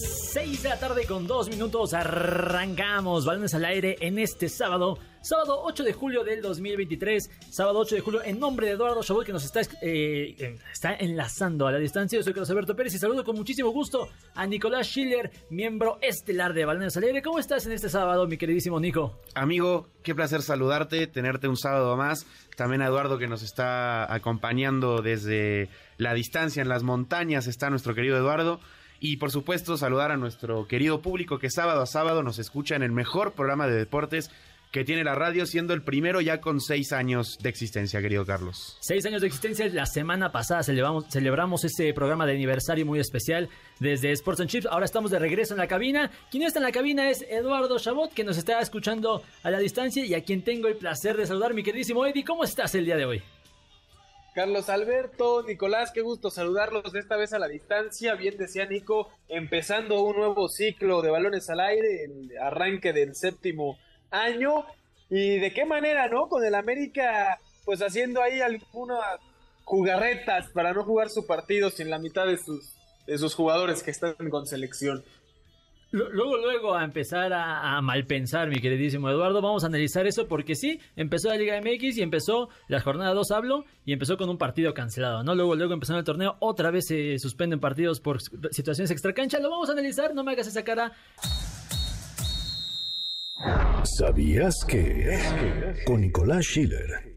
6 de la tarde con 2 minutos arrancamos balones al aire en este sábado, sábado 8 de julio del 2023, sábado 8 de julio en nombre de Eduardo Chabot que nos está, eh, está enlazando a la distancia. Yo soy Carlos Alberto Pérez y saludo con muchísimo gusto a Nicolás Schiller, miembro estelar de Balones al aire. ¿Cómo estás en este sábado, mi queridísimo Nico? Amigo, qué placer saludarte, tenerte un sábado más. También a Eduardo que nos está acompañando desde la distancia en las montañas, está nuestro querido Eduardo. Y por supuesto saludar a nuestro querido público que sábado a sábado nos escucha en el mejor programa de deportes que tiene la radio, siendo el primero ya con seis años de existencia, querido Carlos. Seis años de existencia. La semana pasada celebramos, celebramos este programa de aniversario muy especial desde Sports and Chips. Ahora estamos de regreso en la cabina. Quien está en la cabina es Eduardo Chabot, que nos está escuchando a la distancia y a quien tengo el placer de saludar, mi queridísimo Eddie. ¿Cómo estás el día de hoy? Carlos Alberto, Nicolás, qué gusto saludarlos esta vez a la distancia. Bien decía Nico, empezando un nuevo ciclo de balones al aire, el arranque del séptimo año. Y de qué manera, ¿no? Con el América, pues haciendo ahí algunas jugarretas para no jugar su partido sin la mitad de sus, de sus jugadores que están con selección. Luego, luego a empezar a, a, malpensar, mi queridísimo Eduardo, vamos a analizar eso porque sí, empezó la Liga MX y empezó la jornada 2, hablo, y empezó con un partido cancelado, ¿no? Luego, luego empezó el torneo, otra vez se suspenden partidos por situaciones extracancha, lo vamos a analizar, no me hagas esa cara. ¿Sabías que? Con Nicolás Schiller.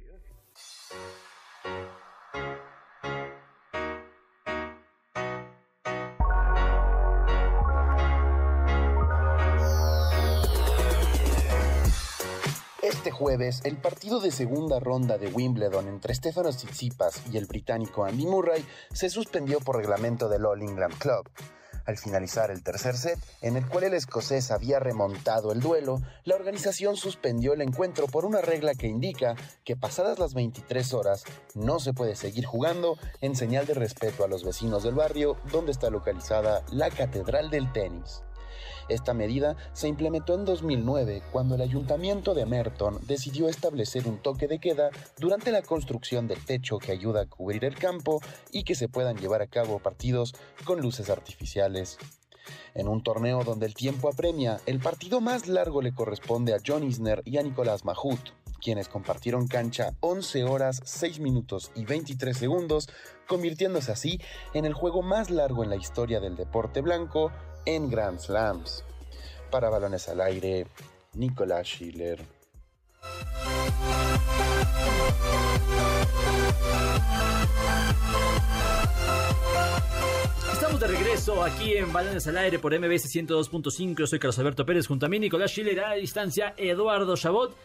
Jueves, el partido de segunda ronda de Wimbledon entre Stefanos Tsitsipas y el británico Andy Murray se suspendió por reglamento del All England Club. Al finalizar el tercer set, en el cual el escocés había remontado el duelo, la organización suspendió el encuentro por una regla que indica que pasadas las 23 horas no se puede seguir jugando en señal de respeto a los vecinos del barrio donde está localizada la Catedral del Tenis. Esta medida se implementó en 2009 cuando el ayuntamiento de Merton decidió establecer un toque de queda durante la construcción del techo que ayuda a cubrir el campo y que se puedan llevar a cabo partidos con luces artificiales. En un torneo donde el tiempo apremia, el partido más largo le corresponde a John Isner y a Nicolás Mahut, quienes compartieron cancha 11 horas, 6 minutos y 23 segundos, convirtiéndose así en el juego más largo en la historia del deporte blanco en Grand Slams. Para balones al aire, Nicolás Schiller. Estamos de regreso aquí en Balones al Aire por MBS 102.5. Yo soy Carlos Alberto Pérez junto a mí, Nicolás Schiller a la distancia, Eduardo Chabot.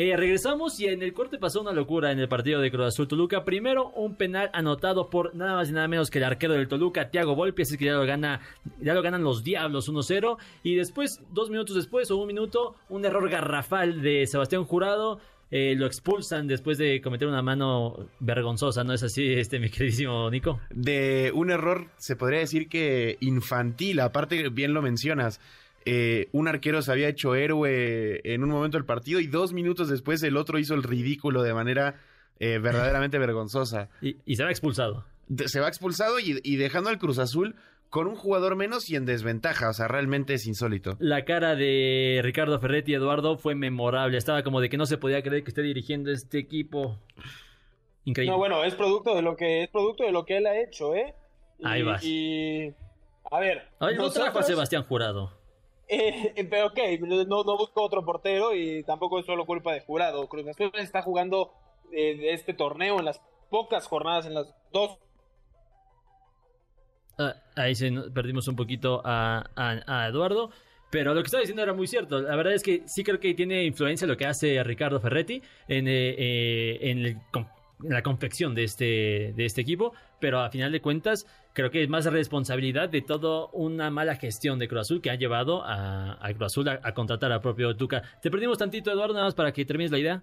Eh, regresamos y en el corte pasó una locura en el partido de Cruz Azul Toluca. Primero, un penal anotado por nada más y nada menos que el arquero del Toluca, Thiago Volpi, así que ya lo, gana, ya lo ganan los Diablos 1-0. Y después, dos minutos después, o un minuto, un error garrafal de Sebastián Jurado. Eh, lo expulsan después de cometer una mano vergonzosa, ¿no es así, este mi queridísimo Nico? De un error, se podría decir que infantil, aparte bien lo mencionas. Eh, un arquero se había hecho héroe en un momento del partido y dos minutos después el otro hizo el ridículo de manera eh, verdaderamente vergonzosa. Y, y, se va expulsado. De, se va expulsado y, y, dejando al Cruz Azul con un jugador menos y en desventaja. O sea, realmente es insólito. La cara de Ricardo Ferretti, Eduardo, fue memorable. Estaba como de que no se podía creer que esté dirigiendo este equipo. Increíble. No, bueno, es producto de lo que es producto de lo que él ha hecho, ¿eh? Y, Ahí vas. Y a ver, Ay, no nosotros... trajo a Sebastián Jurado. Eh, pero ok, no, no busco otro portero y tampoco es solo culpa de jurado. Cruz Azul está jugando eh, este torneo en las pocas jornadas, en las dos. Ah, ahí se, perdimos un poquito a, a, Eduardo. Pero lo que estaba diciendo era muy cierto. La verdad es que sí creo que tiene influencia lo que hace Ricardo Ferretti en, eh, en el la confección de este, de este equipo, pero a final de cuentas creo que es más responsabilidad de toda una mala gestión de Cruz Azul que ha llevado a, a Cruz Azul a, a, contratar al propio Tuca. Te perdimos tantito, Eduardo, nada más para que termines la idea.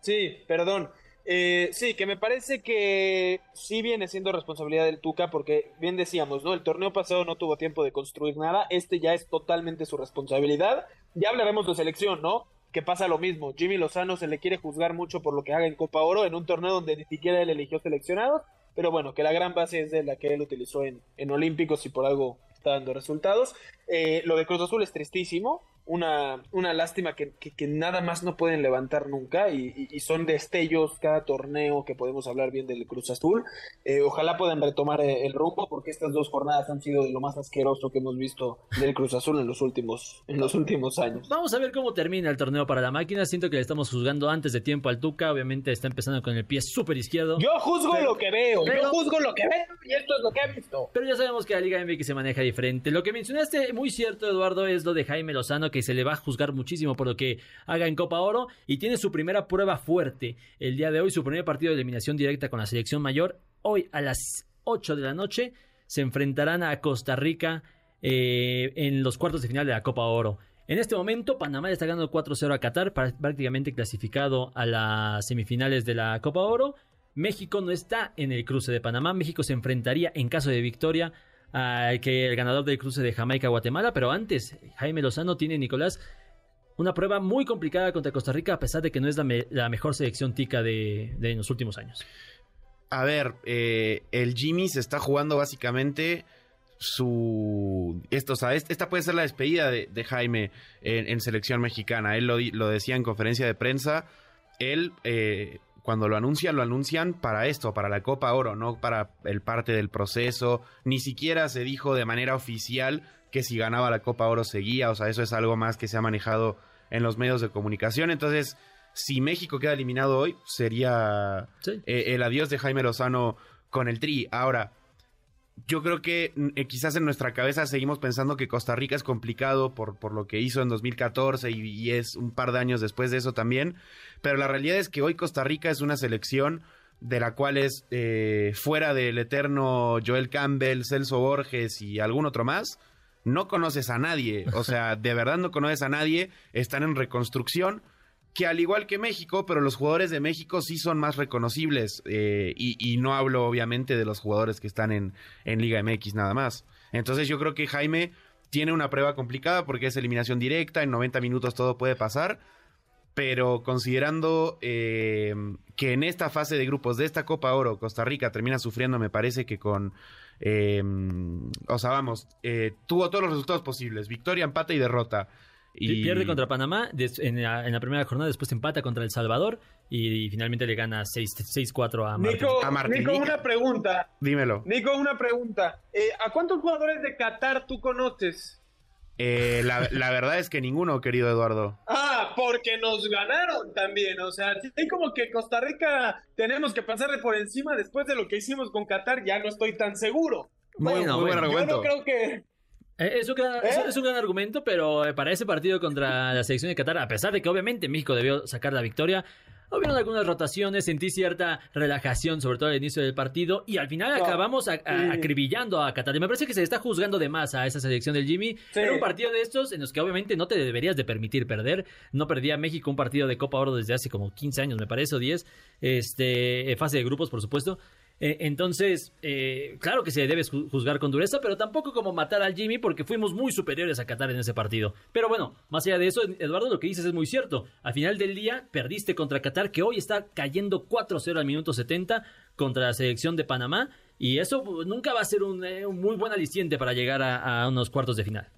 Sí, perdón. Eh, sí, que me parece que sí viene siendo responsabilidad del Tuca, porque bien decíamos, ¿no? El torneo pasado no tuvo tiempo de construir nada, este ya es totalmente su responsabilidad. Ya hablaremos de selección, ¿no? Que pasa lo mismo. Jimmy Lozano se le quiere juzgar mucho por lo que haga en Copa Oro, en un torneo donde ni siquiera él eligió seleccionados, pero bueno, que la gran base es de la que él utilizó en, en Olímpicos y por algo está dando resultados. Eh, lo de Cruz Azul es tristísimo, una, una lástima que, que, nada más no pueden levantar nunca y, y, son destellos cada torneo que podemos hablar bien del Cruz Azul. Eh, ojalá puedan retomar eh, el rumbo porque estas dos jornadas han sido de lo más asqueroso que hemos visto del Cruz Azul en los últimos, en los últimos años. Vamos a ver cómo termina el torneo para la máquina. Siento que le estamos juzgando antes de tiempo al Tuca. Obviamente está empezando con el pie súper izquierdo. Yo juzgo lo que veo, yo juzgo lo que veo y esto es lo que he visto. Pero ya sabemos que la Liga MX se maneja diferente. Lo que mencionaste muy cierto, Eduardo, es lo de Jaime Lozano que se le va a juzgar muchísimo por lo que haga en Copa Oro y tiene su primera prueba fuerte el día de hoy, su primer partido de eliminación directa con la selección mayor. Hoy a las 8 de la noche se enfrentarán a Costa Rica eh, en los cuartos de final de la Copa Oro. En este momento, Panamá está ganando 4-0 a Qatar, prácticamente clasificado a las semifinales de la Copa Oro. México no está en el cruce de Panamá. México se enfrentaría, en caso de victoria, que el ganador del cruce de Jamaica-Guatemala, pero antes Jaime Lozano tiene, Nicolás, una prueba muy complicada contra Costa Rica, a pesar de que no es la, mejor selección tica de, los últimos años. A ver, eh, el Jimmy se está jugando básicamente su... Esto, o esta puede ser la despedida de, Jaime en, selección mexicana. Él lo, lo, decía en conferencia de prensa. Él eh, cuando lo anuncian, lo anuncian para esto, para la Copa Oro, no para el parte del proceso. Ni siquiera se dijo de manera oficial que si ganaba la Copa Oro seguía, o sea, eso es algo más que se ha manejado en los medios de comunicación. Entonces, si México queda eliminado hoy, sería eh, el adiós de Jaime Lozano con el Tri. Ahora, yo creo que mm, eh, quizás en nuestra cabeza seguimos pensando que Costa Rica es complicado por, por lo que hizo en 2014 y, es un par de años después de eso también, pero la realidad es que hoy Costa Rica es una selección de la cual es eh, fuera del eterno Joel Campbell, Celso Borges y algún otro más, no conoces a nadie, o sea, de verdad no conoces a nadie, están en reconstrucción que al igual que México, pero los jugadores de México sí son más reconocibles. Eh, y, no hablo obviamente de los jugadores que están en, en Liga MX nada más. Entonces yo creo que Jaime tiene una prueba complicada porque es eliminación directa, en 90 minutos todo puede pasar. Pero considerando eh, que en esta fase de grupos de esta Copa Oro Costa Rica termina sufriendo, me parece que con... Eh, o sea, vamos, tuvo todos los resultados posibles, victoria, empate y derrota. Y... Pierde contra Panamá en la, primera jornada, después empata contra El Salvador y, finalmente le gana 6-4 a, Nico, Nico, una pregunta. Dímelo. Nico, una pregunta. Eh, ¿A cuántos jugadores de Qatar tú conoces? Eh, la, la, verdad es que ninguno, querido Eduardo. Ah, porque nos ganaron también. O sea, hay como que Costa Rica tenemos que pasarle por encima después de lo que hicimos con Qatar. Ya no estoy tan seguro. Bueno, muy buen argumento. Yo no creo que es, un gran, es, un gran, argumento, pero eh, para ese partido contra la selección de Qatar, a pesar de que obviamente México debió sacar la victoria, hubieron algunas rotaciones, sentí cierta relajación, sobre todo al inicio del partido, y al final acabamos acribillando a Qatar. Y me parece que se está juzgando de más a esa selección del Jimmy. Era un partido de estos en los que obviamente no te deberías de permitir perder. No perdía México un partido de Copa Oro desde hace como 15 años, me parece, o 10. Este, fase de grupos, por supuesto. Eh, entonces, eh, claro que se debe juzgar con dureza, pero tampoco como matar al Jimmy porque fuimos muy superiores a Qatar en ese partido. Pero bueno, más allá de eso, Eduardo, lo que dices es muy cierto. Al final del día, perdiste contra Qatar, que hoy está cayendo 4-0 al minuto 70 contra la selección de Panamá. Y eso nunca va a ser un, eh, muy buen aliciente para llegar a unos cuartos de final.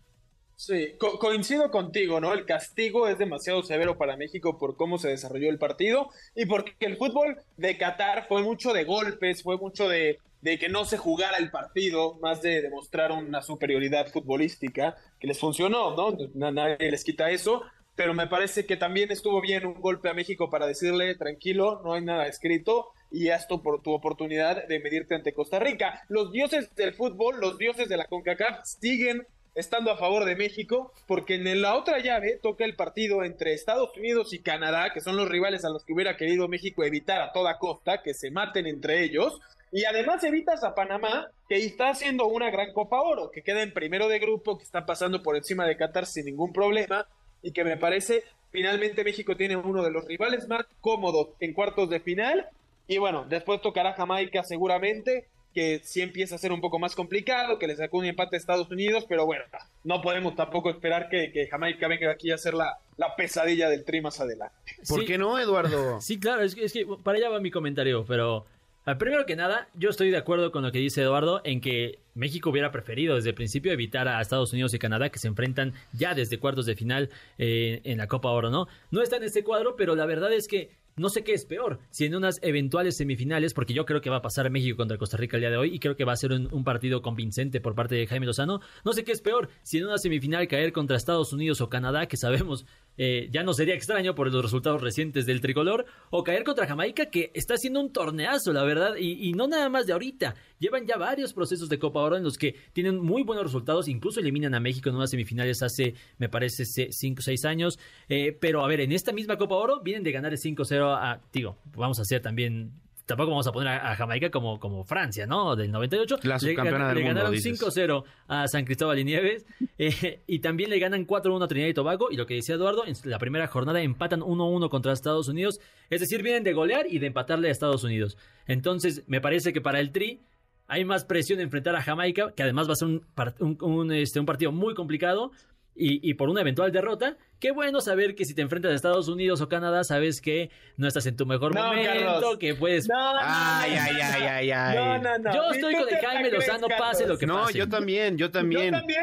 Sí, coincido contigo, ¿no? El castigo es demasiado severo para México por cómo se desarrolló el partido y porque el fútbol de Qatar fue mucho de golpes, fue mucho de, de que no se jugara el partido, más de demostrar una superioridad futbolística que les funcionó, ¿no? Nadie les quita eso, pero me parece que también estuvo bien un golpe a México para decirle, tranquilo, no hay nada escrito y esto por tu oportunidad de medirte ante Costa Rica. Los dioses del fútbol, los dioses de la CONCACAF siguen estando a favor de México, porque en la otra llave toca el partido entre Estados Unidos y Canadá, que son los rivales a los que hubiera querido México evitar a toda costa, que se maten entre ellos, y además evitas a Panamá, que está haciendo una gran Copa Oro, que queda en primero de grupo, que está pasando por encima de Qatar sin ningún problema, y que me parece finalmente México tiene uno de los rivales más cómodos en cuartos de final. Y bueno, después tocará Jamaica seguramente, que sí empieza a ser un poco más complicado, que le sacó un empate a Estados Unidos, pero bueno, no podemos tampoco esperar que, que Jamaica venga aquí a hacer la, la pesadilla del tri más adelante. ¿Por Sí. qué no, Eduardo? Sí, claro, es que, es que para allá va mi comentario, pero ah, primero que nada, yo estoy de acuerdo con lo que dice Eduardo en que México hubiera preferido desde el principio evitar a Estados Unidos y Canadá que se enfrentan ya desde cuartos de final eh, en la Copa Oro, ¿no? No está en este cuadro, pero la verdad es que no sé qué es peor, si en unas eventuales semifinales, porque yo creo que va a pasar México contra Costa Rica el día de hoy y creo que va a ser un, un partido convincente por parte de Jaime Lozano, no sé qué es peor, si en una semifinal caer contra Estados Unidos o Canadá, que sabemos eh, ya no sería extraño por los resultados recientes del tricolor, o caer contra Jamaica, que está haciendo un torneazo, la verdad, y, no nada más de ahorita. Llevan ya varios procesos de Copa Oro en los que tienen muy buenos resultados, incluso eliminan a México en unas semifinales hace, me parece, 5 o 6 años. Eh, pero a ver, en esta misma Copa Oro vienen de ganar el 5-0 a, digo, vamos a hacer también tampoco vamos a poner a, a Jamaica como, como Francia, ¿no? Del 98. La Le subcampeona gan- del le mundo, ganaron dices. 5-0 a San Cristóbal y Nieves. eh, y también le ganan 4-1 a Trinidad y Tobago. Y lo que decía Eduardo, en la primera jornada empatan 1-1 contra Estados Unidos. Es decir, vienen de golear y de empatarle a Estados Unidos. Entonces, me parece que para el Tri hay más presión de enfrentar a Jamaica, que además va a ser un, un- un, este, un partido muy complicado. Y, y por una eventual derrota, qué bueno saber que si te enfrentas a Estados Unidos o Canadá, sabes que no estás en tu mejor No, momento, Carlos. que puedes No, no, Ay, no, ay, no, ay, no. ay, ay. No, no, no. Yo estoy con el Jaime Lozano, pase lo que No, pase. yo también, yo también. Yo también.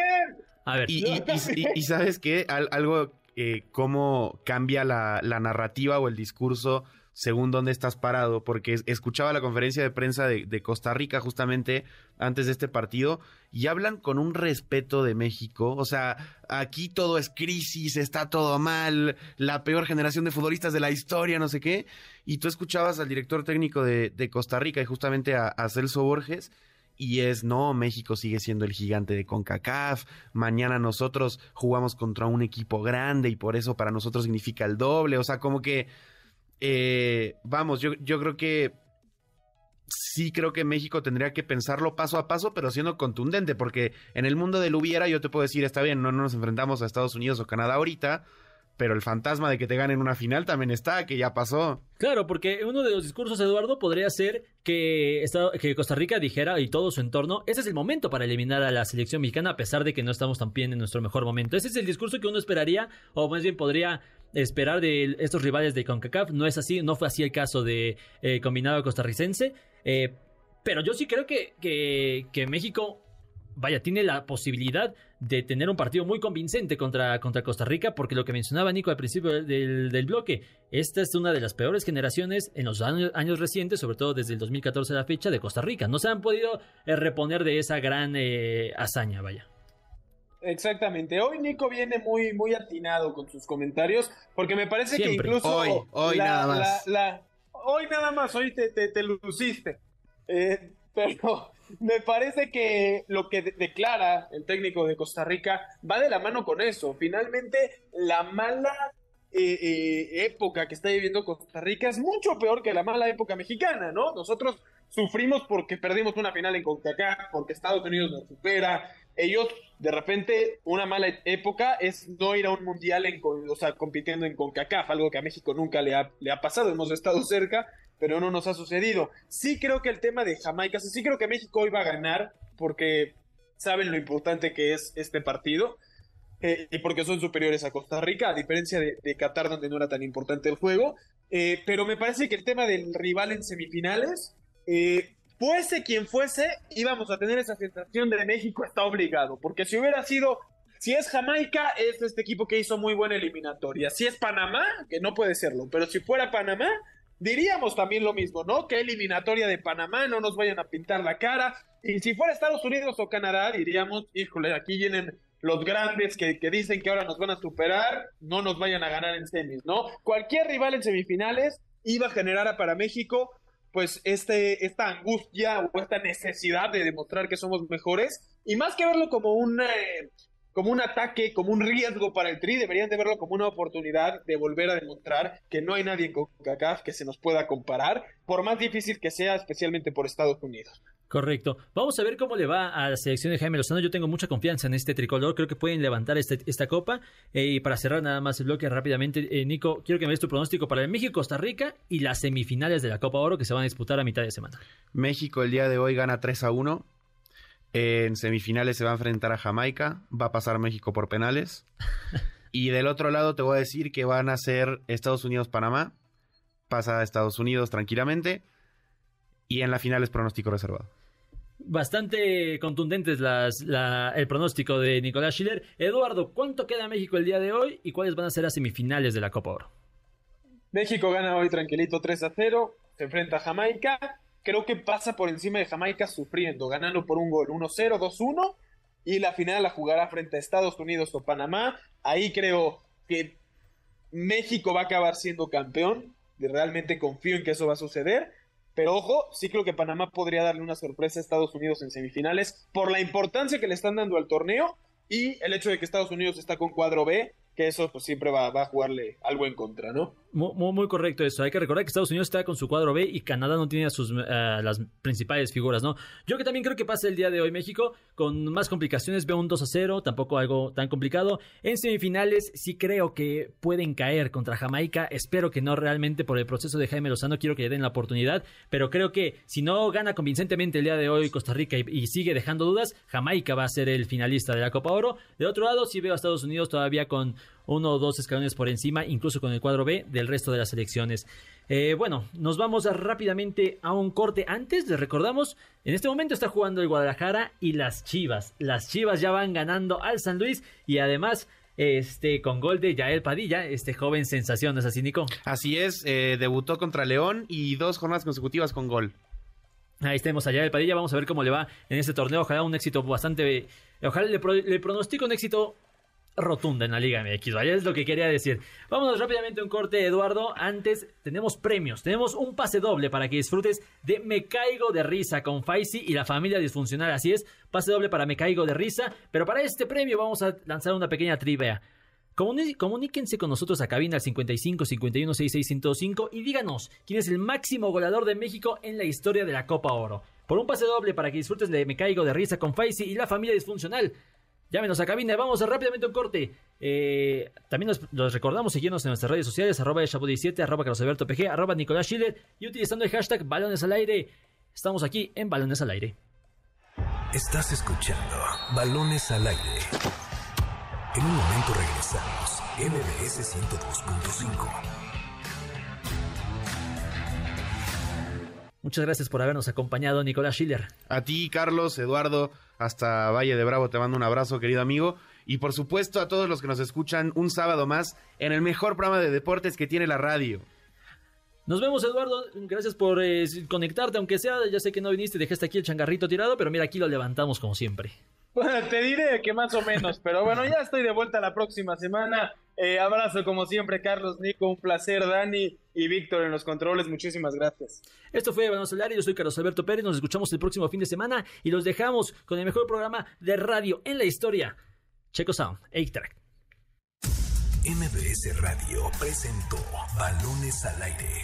A ver, Y, y- y- y- y sabes qué, Al- algo, eh, cómo cambia la, narrativa o el discurso según dónde estás parado, porque es- escuchaba la conferencia de prensa de, Costa Rica justamente antes de este partido y hablan con un respeto de México, o sea, aquí todo es crisis, está todo mal, la peor generación de futbolistas de la historia, no sé qué, y tú escuchabas al director técnico de, de Costa Rica y justamente a, a Celso Borges, y es, no, México sigue siendo el gigante de CONCACAF, mañana nosotros jugamos contra un equipo grande y por eso para nosotros significa el doble, o sea, como que, eh, vamos, yo, yo creo que sí creo que México tendría que pensarlo paso a paso, pero siendo contundente, porque en el mundo del hubiera yo te puedo decir, está bien, no, no nos enfrentamos a Estados Unidos o Canadá ahorita, pero el fantasma de que te ganen una final también está, que ya pasó. Claro, porque uno de los discursos, Eduardo, podría ser que, que Costa Rica dijera y todo su entorno, ese es el momento para eliminar a la selección mexicana a pesar de que no estamos tan bien en nuestro mejor momento. Ese es el discurso que uno esperaría, o más bien podría esperar de estos rivales de CONCACAF. No es así, no fue así el caso de eh, combinado costarricense. eh, pero yo sí creo que, que México, vaya, tiene la posibilidad de tener un partido muy convincente contra, contra Costa Rica, porque lo que mencionaba Nico al principio del- del, bloque, esta es una de las peores generaciones en los años, años recientes, sobre todo desde el 2014 a la fecha, de Costa Rica. No se han podido eh, reponer de esa gran eh, hazaña, vaya. Exactamente. Hoy Nico viene muy, muy atinado con sus comentarios, porque me parece Siempre. que incluso Hoy, hoy la- nada más. la- la- hoy nada más, hoy te, te, te luciste. Eh, pero me parece que lo que de- declara el técnico de Costa Rica va de la mano con eso. Finalmente, la mala eh, eh, época que está viviendo Costa Rica es mucho peor que la mala época mexicana, ¿no? Nosotros sufrimos porque perdimos una final en CONCACAF, porque Estados Unidos nos supera. Ellos, de repente, una mala época es no ir a un mundial, en, o sea, compitiendo en CONCACAF, algo que a México nunca le ha, le ha pasado. Hemos estado cerca, pero no nos ha sucedido. Sí creo que el tema de Jamaica, sí creo que México va a ganar, porque saben lo importante que es este partido. eh, y porque son superiores a Costa Rica, a diferencia de, de Qatar, donde no era tan importante el juego. Eh, pero me parece que el tema del rival en semifinales, eh, fuese quien fuese, íbamos a tener esa sensación de México está obligado. Porque si hubiera sido, si es Jamaica, es este equipo que hizo muy buena eliminatoria. Si es Panamá, que no puede serlo, pero si fuera Panamá, diríamos también lo mismo, ¿no? Que eliminatoria de Panamá, no nos vayan a pintar la cara. Y si fuera Estados Unidos o Canadá, diríamos, híjole, aquí vienen los grandes que, que dicen que ahora nos van a superar, no nos vayan a ganar en semis, ¿no? Cualquier rival en semifinales iba a generar para México pues este, esta angustia o esta necesidad de demostrar que somos mejores y más que verlo como un, eh, como un ataque, como un riesgo para el Tri, deberían de verlo como una oportunidad de volver a demostrar que no hay nadie en CONCACAF que se nos pueda comparar, por más difícil que sea, especialmente por Estados Unidos. Correcto. Vamos a ver cómo le va a la selección de Jaime Lozano. Yo tengo mucha confianza en este tricolor. Creo que pueden levantar este, esta copa. Eh, y para cerrar nada más el bloque rápidamente, eh, Nico, quiero que me des tu pronóstico para el México-Costa Rica y las semifinales de la Copa Oro que se van a disputar a mitad de semana. México el día de hoy gana 3 a 1. En semifinales se va a enfrentar a Jamaica. Va a pasar México por penales. y del otro lado te voy a decir que van a ser Estados Unidos-Panamá. Pasa a Estados Unidos tranquilamente. Y en la final es pronóstico reservado bastante contundentes las, el pronóstico de Nicolás Schiller. Eduardo, ¿cuánto queda México el día de hoy y cuáles van a ser las semifinales de la Copa Oro? México gana hoy tranquilito 3 a 0, se enfrenta a Jamaica. Creo que pasa por encima de Jamaica sufriendo, ganando por un gol 1-0, 2-1. Y la final la jugará frente a Estados Unidos o Panamá. Ahí creo que México va a acabar siendo campeón. Realmente confío en que eso va a suceder pero ojo, sí creo que Panamá podría darle una sorpresa a Estados Unidos en semifinales por la importancia que le están dando al torneo y el hecho de que Estados Unidos está con cuadro B que eso pues siempre va, a jugarle algo en contra, ¿no? Muy, muy, correcto eso. Hay que recordar que Estados Unidos está con su cuadro B y Canadá no tiene a sus las principales figuras, ¿no? Yo que también creo que pasa el día de hoy México con más complicaciones, veo un 2 a 0, tampoco algo tan complicado. En semifinales sí creo que pueden caer contra Jamaica, espero que no realmente por el proceso de Jaime Lozano, quiero que le den la oportunidad, pero creo que si no gana convincentemente el día de hoy Costa Rica y, y sigue dejando dudas, Jamaica va a ser el finalista de la Copa Oro. De otro lado, sí veo a Estados Unidos todavía con uno o dos escalones por encima, incluso con el cuadro B del resto de las selecciones. Eh, bueno, nos vamos rápidamente a un corte. Antes les recordamos, en este momento está jugando el Guadalajara y las Chivas. Las Chivas ya van ganando al San Luis y además este con gol de Yael Padilla, este joven sensación, ¿no es así, Nico? Así es, eh, debutó contra León y dos jornadas consecutivas con gol. Ahí estemos allá Yael Padilla, vamos a ver cómo le va en este torneo. Ojalá un éxito bastante. Ojalá le, le pronostico un éxito rotunda en la Liga MX. Vaya, es lo que quería decir. Vámonos rápidamente a un corte, Eduardo. Antes tenemos premios. Tenemos un pase doble para que disfrutes de Me Caigo de Risa con Faisy y la familia disfuncional. Así es, pase doble para Me Caigo de Risa. Pero para este premio vamos a lanzar una pequeña trivia. comuníquense con nosotros a cabina al 55 51 66 y díganos quién es el máximo goleador de México en la historia de la Copa Oro. Por un pase doble para que disfrutes de Me Caigo de Risa con Faisy y la familia disfuncional. Llámenos a cabina, vamos a rápidamente un corte. Eh, también nos, recordamos seguirnos en nuestras redes sociales, arroba el 17 arroba Carlos Alberto PG, arroba Nicolás Schiller y utilizando el hashtag Balones al Aire. Estamos aquí en Balones al Aire. Estás escuchando Balones al Aire. En un momento regresamos, MBS 102.5. Muchas gracias por habernos acompañado, Nicolás Schiller. A ti, Carlos, Eduardo, hasta Valle de Bravo, te mando un abrazo, querido amigo. Y por supuesto a todos los que nos escuchan un sábado más en el mejor programa de deportes que tiene la radio. Nos vemos, Eduardo. Gracias por eh, conectarte, aunque sea, ya sé que no viniste, dejaste aquí el changarrito tirado, pero mira, aquí lo levantamos como siempre. Bueno, te diré que más o menos, pero bueno, ya estoy de vuelta la próxima semana. Eh, abrazo como siempre, Carlos, Nico, un placer, Dani y Víctor en los controles, muchísimas gracias. Esto fue Balón Solar yo soy Carlos Alberto Pérez, nos escuchamos el próximo fin de semana y los dejamos con el mejor programa de radio en la historia, Checo Sound, 8-Track. MBS Radio presentó Balones al Aire